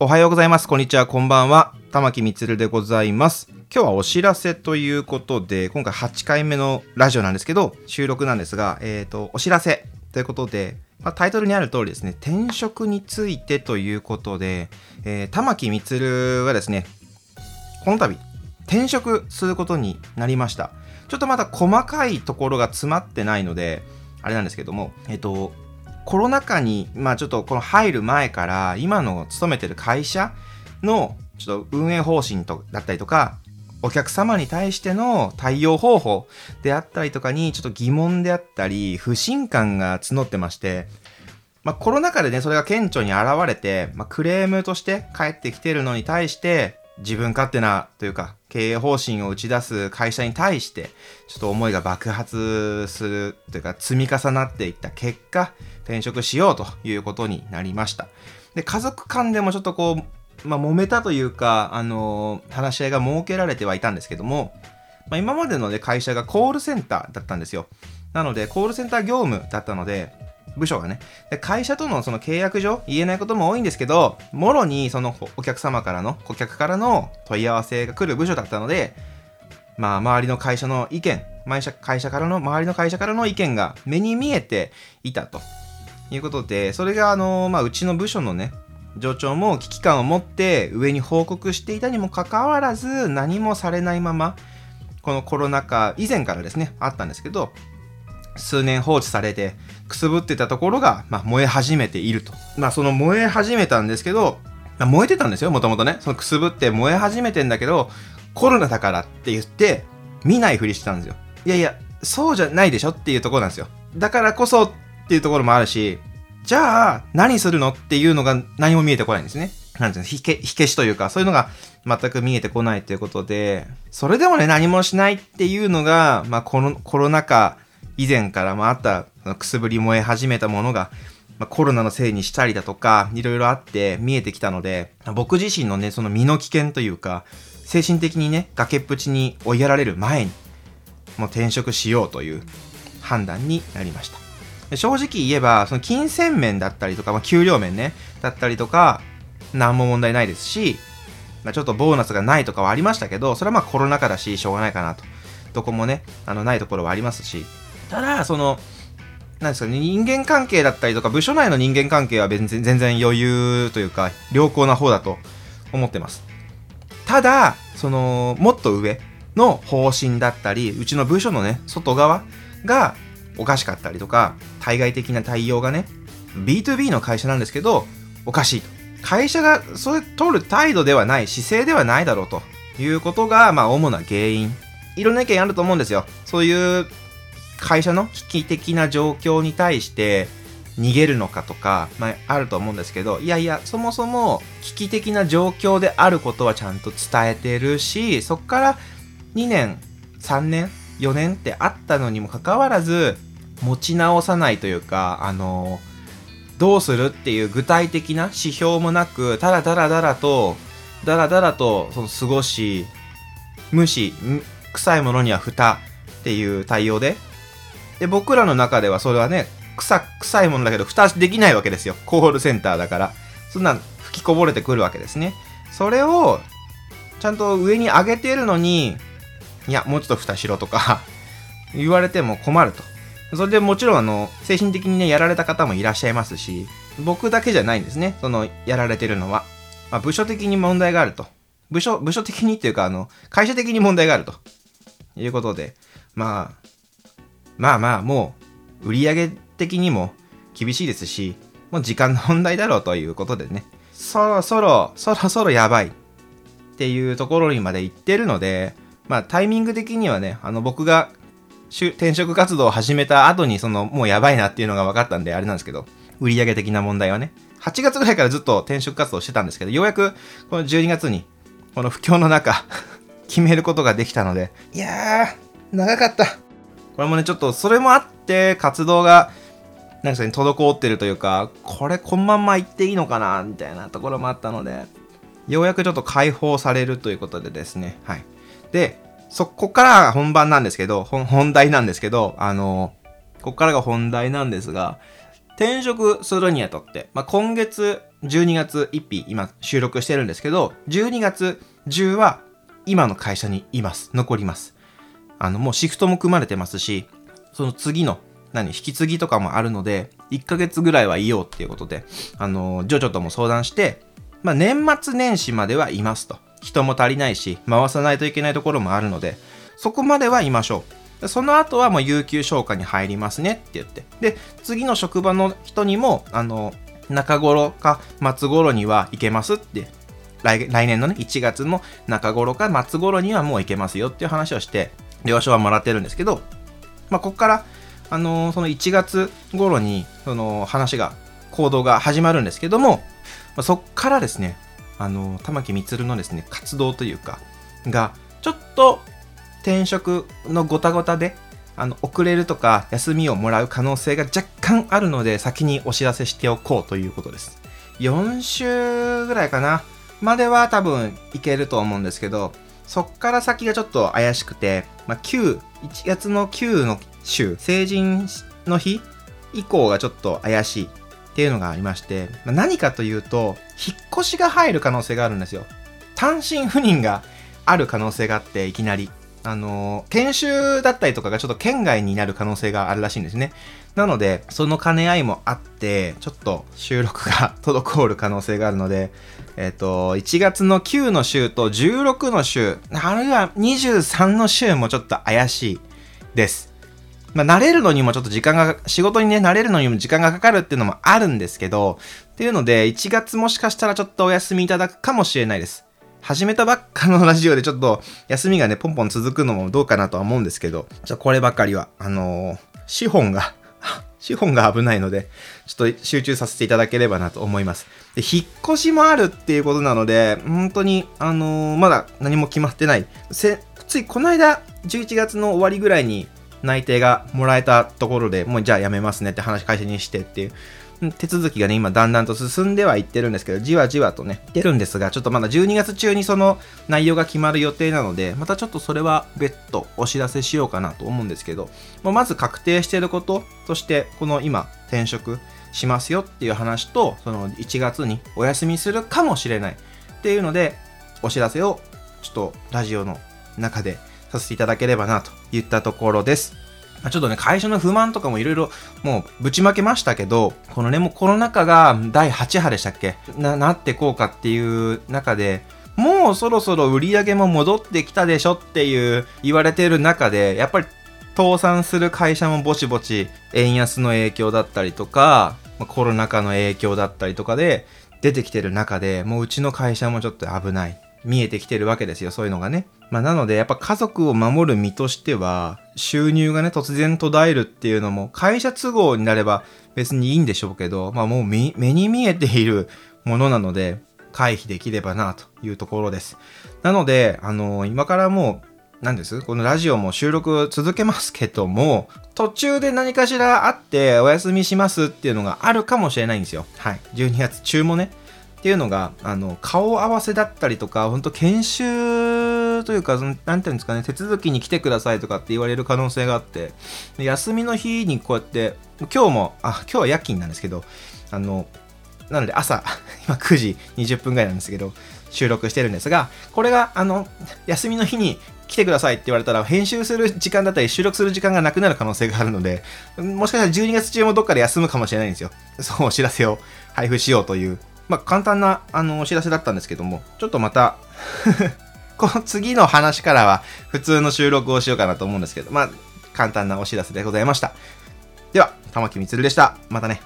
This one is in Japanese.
おはようございます。こんにちは。こんばんは。玉木みつるでございます。今日はお知らせということで、今回8回目のラジオなんですけど、収録なんですが、えっ、ー、と、お知らせということで、まあ、タイトルにある通りですね、転職についてということで、えー、玉木みつるはですね、この度、転職することになりました。ちょっとまだ細かいところが詰まってないので、あれなんですけども、えっ、ー、と、コロナ禍に、まあちょっとこの入る前から、今の勤めてる会社のちょっと運営方針とだったりとか、お客様に対しての対応方法であったりとかにちょっと疑問であったり、不信感が募ってまして、まあコロナ禍でね、それが顕著に現れて、まあクレームとして返ってきてるのに対して、自分勝手なというか、経営方針を打ち出す会社に対して、ちょっと思いが爆発するというか、積み重なっていった結果、転職しようということになりました。で、家族間でもちょっとこう、まあ、揉めたというか、あのー、話し合いが設けられてはいたんですけども、まあ、今までの、ね、会社がコールセンターだったんですよ。なので、コールセンター業務だったので、部署がね。で会社とのその契約上言えないことも多いんですけど、もろにそのお客様からの、顧客からの問い合わせが来る部署だったので、まあ、周りの会社の意見、会社からの、周りの会社からの意見が目に見えていたということで、それが、あの、まあ、うちの部署のね、上長も危機感を持って上に報告していたにもかかわらず何もされないままこのコロナ禍以前からですねあったんですけど数年放置されてくすぶってたところが、まあ、燃え始めていると。まあ、その燃え始めたんですけど、まあ、燃えてたんですよ、もともとね。そのくすぶって燃え始めてんだけど、コロナだからって言って、見ないふりしてたんですよ。いやいや、そうじゃないでしょっていうところなんですよ。だからこそっていうところもあるし、じゃあ、何するのっていうのが何も見えてこないんですね。なんていうの、火消しというか、そういうのが全く見えてこないということで、それでもね、何もしないっていうのが、まあ、このコロナ禍以前からもあったくすぶり燃え始めたものが、まあ、コロナのせいにしたりだとか、いろいろあって見えてきたので、僕自身のね、その身の危険というか、精神的にね、崖っぷちに追いやられる前に、もう転職しようという判断になりました。正直言えば、その金銭面だったりとか、まあ、給料面ね、だったりとか、何も問題ないですし、まあ、ちょっとボーナスがないとかはありましたけど、それはまあコロナ禍だし、しょうがないかなと。どこもね、あの、ないところはありますし、ただ、その、なんですかね、人間関係だったりとか、部署内の人間関係は全然全然余裕というか、良好な方だと思ってます。ただ、その、もっと上の方針だったり、うちの部署のね、外側がおかしかったりとか、対外的な対応がね、B2B の会社なんですけど、おかしいと。会社がそれ取る態度ではない、姿勢ではないだろうということが、まあ、主な原因。いろんな意見あると思うんですよ。そういう会社の危機的な状況に対して逃げるのかとか、まあ、あると思うんですけど、いやいや、そもそも危機的な状況であることはちゃんと伝えてるし、そこから2年、3年、4年ってあったのにもかかわらず、持ち直さないというか、あの、どうするっていう具体的な指標もなく、ただだらだらと、だらだらとその過ごし、無視、臭いものには蓋っていう対応でで、僕らの中ではそれはね、臭、臭いものだけど、蓋できないわけですよ。コールセンターだから。そんな吹きこぼれてくるわけですね。それを、ちゃんと上に上げてるのに、いや、もうちょっと蓋しろとか 言われても困ると。それでもちろん、あの、精神的にね、やられた方もいらっしゃいますし、僕だけじゃないんですね。その、やられてるのは。まあ、部署的に問題があると。部署、部署的にっていうか、あの、会社的に問題があると。いうことで、まあ、まあまあもう売り上げ的にも厳しいですし、もう時間の問題だろうということでね、そろそろ、そろそろやばい。っていうところにまで行ってるので、まあタイミング的にはね、あの僕が転職活動を始めた後にそのもうやばいなっていうのが分かったんであれなんですけど、売上的な問題はね、8月ぐらいからずっと転職活動してたんですけど、ようやくこの12月にこの不況の中 決めることができたので、いやー、長かった。これもね、ちょっとそれもあって、活動が、なんかね、滞ってるというか、これこのまんま行っていいのかな、みたいなところもあったので、ようやくちょっと解放されるということでですね、はい。で、そこから本番なんですけど、本題なんですけど、あの、ここからが本題なんですが、転職するにあたって、まあ、今月12月1日今収録してるんですけど、12月10は今の会社にいます。残ります。あの、もうシフトも組まれてますし、その次の何、引き継ぎとかもあるので、1ヶ月ぐらいはいようっていうことで、あの、ジョジョとも相談して、まあ、年末年始まではいますと。人も足りないし、回さないといけないところもあるので、そこまではいましょう。その後はもう有給消化に入りますねって言って。で、次の職場の人にも、あの、中頃か末頃には行けますって来来年のね、1月の中頃か末頃にはもう行けますよっていう話をして、了承はもらってるんですけど、まあ、ここから、あのー、その1月頃に、その話が、行動が始まるんですけども、まあ、そっからですね、あのー、玉木充のですね、活動というか、が、ちょっと転職のごたごたで、あの、遅れるとか休みをもらう可能性が若干あるので、先にお知らせしておこうということです。4週ぐらいかな。までは多分いけると思うんですけど、そっから先がちょっと怪しくて、まあ、9、1月の9の週、成人の日以降がちょっと怪しいっていうのがありまして、まあ、何かというと、引っ越しが入る可能性があるんですよ。単身赴任がある可能性があって、いきなり。あの、研修だったりとかがちょっと県外になる可能性があるらしいんですね。なので、その兼ね合いもあって、ちょっと収録が滞る可能性があるので、えっ、ー、と、1月の9の週と16の週、あるいは23の週もちょっと怪しいです。まあ、慣れるのにもちょっと時間が、仕事にね、慣れるのにも時間がかかるっていうのもあるんですけど、っていうので、1月もしかしたらちょっとお休みいただくかもしれないです。始めたばっかのラジオでちょっと休みがね、ポンポン続くのもどうかなとは思うんですけど、じゃこればかりは、あのー、資本が 資本が危ないので、ちょっと集中させていただければなと思います。で、引っ越しもあるっていうことなので、本当に、あのー、まだ何も決まってない。ついこの間、11月の終わりぐらいに内定がもらえたところでもうじゃあやめますねって話会社にしてっていう手続きがね、今だんだんと進んではいってるんですけど、じわじわとね、出るんですが、ちょっとまだ12月中にその内容が決まる予定なので、またちょっとそれは別途お知らせしようかなと思うんですけど、まず確定してることとして、この今、転職しますよっていう話と、その1月にお休みするかもしれないっていうので、お知らせをちょっとラジオの中でさせていただければなといったところです。ちょっとね、会社の不満とかもいろいろもうぶちまけましたけど、このね、もうコロナ禍が第8波でしたっけ？な、なってこうかっていう中で、もうそろそろ売り上げも戻ってきたでしょっていう言われてる中で、やっぱり倒産する会社もぼちぼち円安の影響だったりとか、コロナ禍の影響だったりとかで出てきてる中で、もううちの会社もちょっと危ない。見えてきてるわけですよ、そういうのがね。まあ、なので、やっぱ家族を守る身としては、収入がね、突然途絶えるっていうのも、会社都合になれば別にいいんでしょうけど、まあもう目に見えているものなので、回避できればなというところです。なので、あのー、今からもう、何です？このラジオも収録続けますけども、途中で何かしらあってお休みしますっていうのがあるかもしれないんですよ。はい。12月中もね。っていうのが、あの、顔合わせだったりとか、本当研修というか、なんていうんですかね、手続きに来てくださいとかって言われる可能性があって、休みの日にこうやって、今日も、あ、今日は夜勤なんですけど、あの、なので朝、今9時20分ぐらいなんですけど、収録してるんですが、これが、あの、休みの日に来てくださいって言われたら、編集する時間だったり、収録する時間がなくなる可能性があるので、もしかしたら12月中もどっかで休むかもしれないんですよ。そうお知らせを配布しようというまあ、簡単なあのお知らせだったんですけども、ちょっとまた この次の話からは普通の収録をしようかなと思うんですけど、まあ、簡単なお知らせでございました。では、玉木みつるでした。またね。